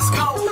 Let's go.